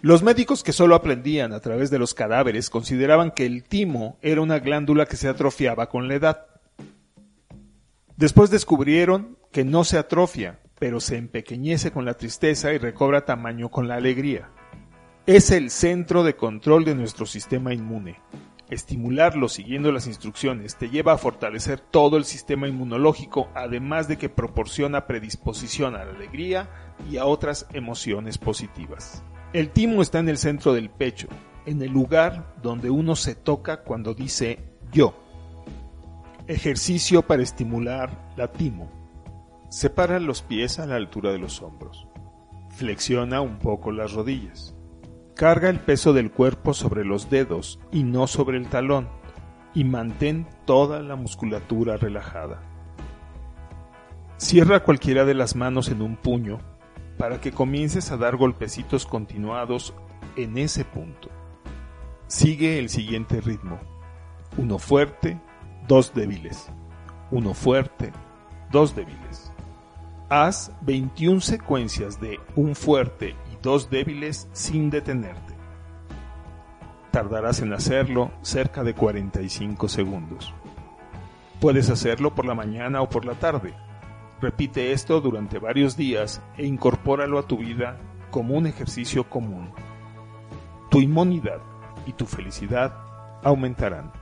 Los médicos que solo aprendían a través de los cadáveres consideraban que el timo era una glándula que se atrofiaba con la edad. Después descubrieron que no se atrofia, pero se empequeñece con la tristeza y recobra tamaño con la alegría. Es el centro de control de nuestro sistema inmune. Estimularlo siguiendo las instrucciones te lleva a fortalecer todo el sistema inmunológico, además de que proporciona predisposición a la alegría y a otras emociones positivas. El timo está en el centro del pecho, en el lugar donde uno se toca cuando dice yo. Ejercicio para estimular la timo. Separa los pies a la altura de los hombros. Flexiona un poco las rodillas. Carga el peso del cuerpo sobre los dedos y no sobre el talón y mantén toda la musculatura relajada. Cierra cualquiera de las manos en un puño para que comiences a dar golpecitos continuados en ese punto. Sigue el siguiente ritmo. Uno fuerte, dos débiles. Uno fuerte, dos débiles. Haz 21 secuencias de un fuerte y dos débiles sin detenerte. Tardarás en hacerlo cerca de 45 segundos. Puedes hacerlo por la mañana o por la tarde Repite esto durante varios días e incorpóralo a tu vida como un ejercicio común. Tu inmunidad y tu felicidad aumentarán.